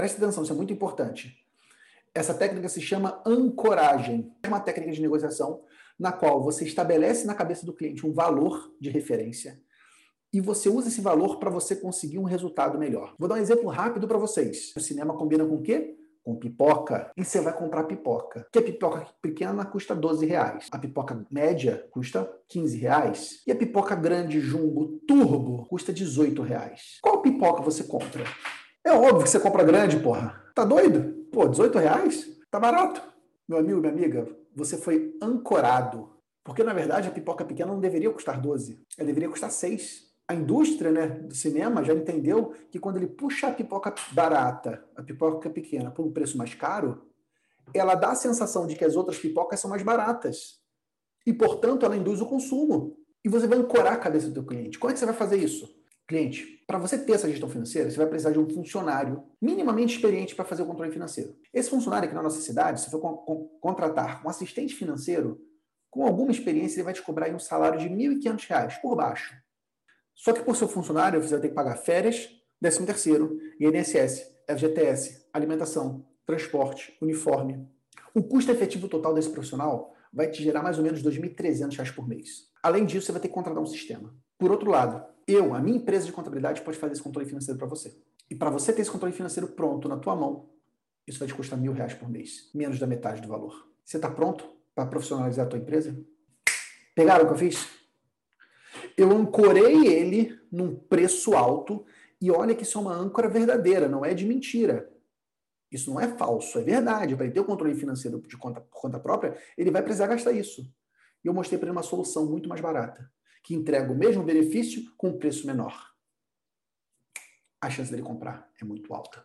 Preste atenção, isso é muito importante. Essa técnica se chama ancoragem. É uma técnica de negociação na qual você estabelece na cabeça do cliente um valor de referência e você usa esse valor para você conseguir um resultado melhor. Vou dar um exemplo rápido para vocês. O cinema combina com o quê? Com pipoca. E você vai comprar pipoca. Que a pipoca pequena custa 12 reais. A pipoca média custa 15 reais. E a pipoca grande, jumbo, turbo, custa 18 reais. Qual pipoca você compra? É óbvio que você compra grande, porra. Tá doido? Pô, 18 reais? Tá barato. Meu amigo, minha amiga, você foi ancorado. Porque, na verdade, a pipoca pequena não deveria custar 12. Ela deveria custar 6 a indústria né, do cinema já entendeu que quando ele puxa a pipoca barata, a pipoca pequena, por um preço mais caro, ela dá a sensação de que as outras pipocas são mais baratas. E, portanto, ela induz o consumo. E você vai ancorar a cabeça do teu cliente. Como é que você vai fazer isso? Cliente, para você ter essa gestão financeira, você vai precisar de um funcionário minimamente experiente para fazer o controle financeiro. Esse funcionário aqui na nossa cidade, se for contratar um assistente financeiro, com alguma experiência, ele vai te cobrar um salário de R$ 1.500 por baixo. Só que por seu funcionário, você vai ter que pagar férias, 13 terceiro, INSS, FGTS, alimentação, transporte, uniforme. O custo efetivo total desse profissional vai te gerar mais ou menos R$ 2.300 por mês. Além disso, você vai ter que contratar um sistema. Por outro lado, eu, a minha empresa de contabilidade, pode fazer esse controle financeiro para você. E para você ter esse controle financeiro pronto na tua mão, isso vai te custar mil reais por mês, menos da metade do valor. Você está pronto para profissionalizar a tua empresa? Pegaram o que eu fiz? eu ancorei ele num preço alto e olha que isso é uma âncora verdadeira, não é de mentira. Isso não é falso, é verdade. Para ele ter o controle financeiro de conta, por conta própria, ele vai precisar gastar isso. E eu mostrei para ele uma solução muito mais barata, que entrega o mesmo benefício com um preço menor. A chance dele comprar é muito alta.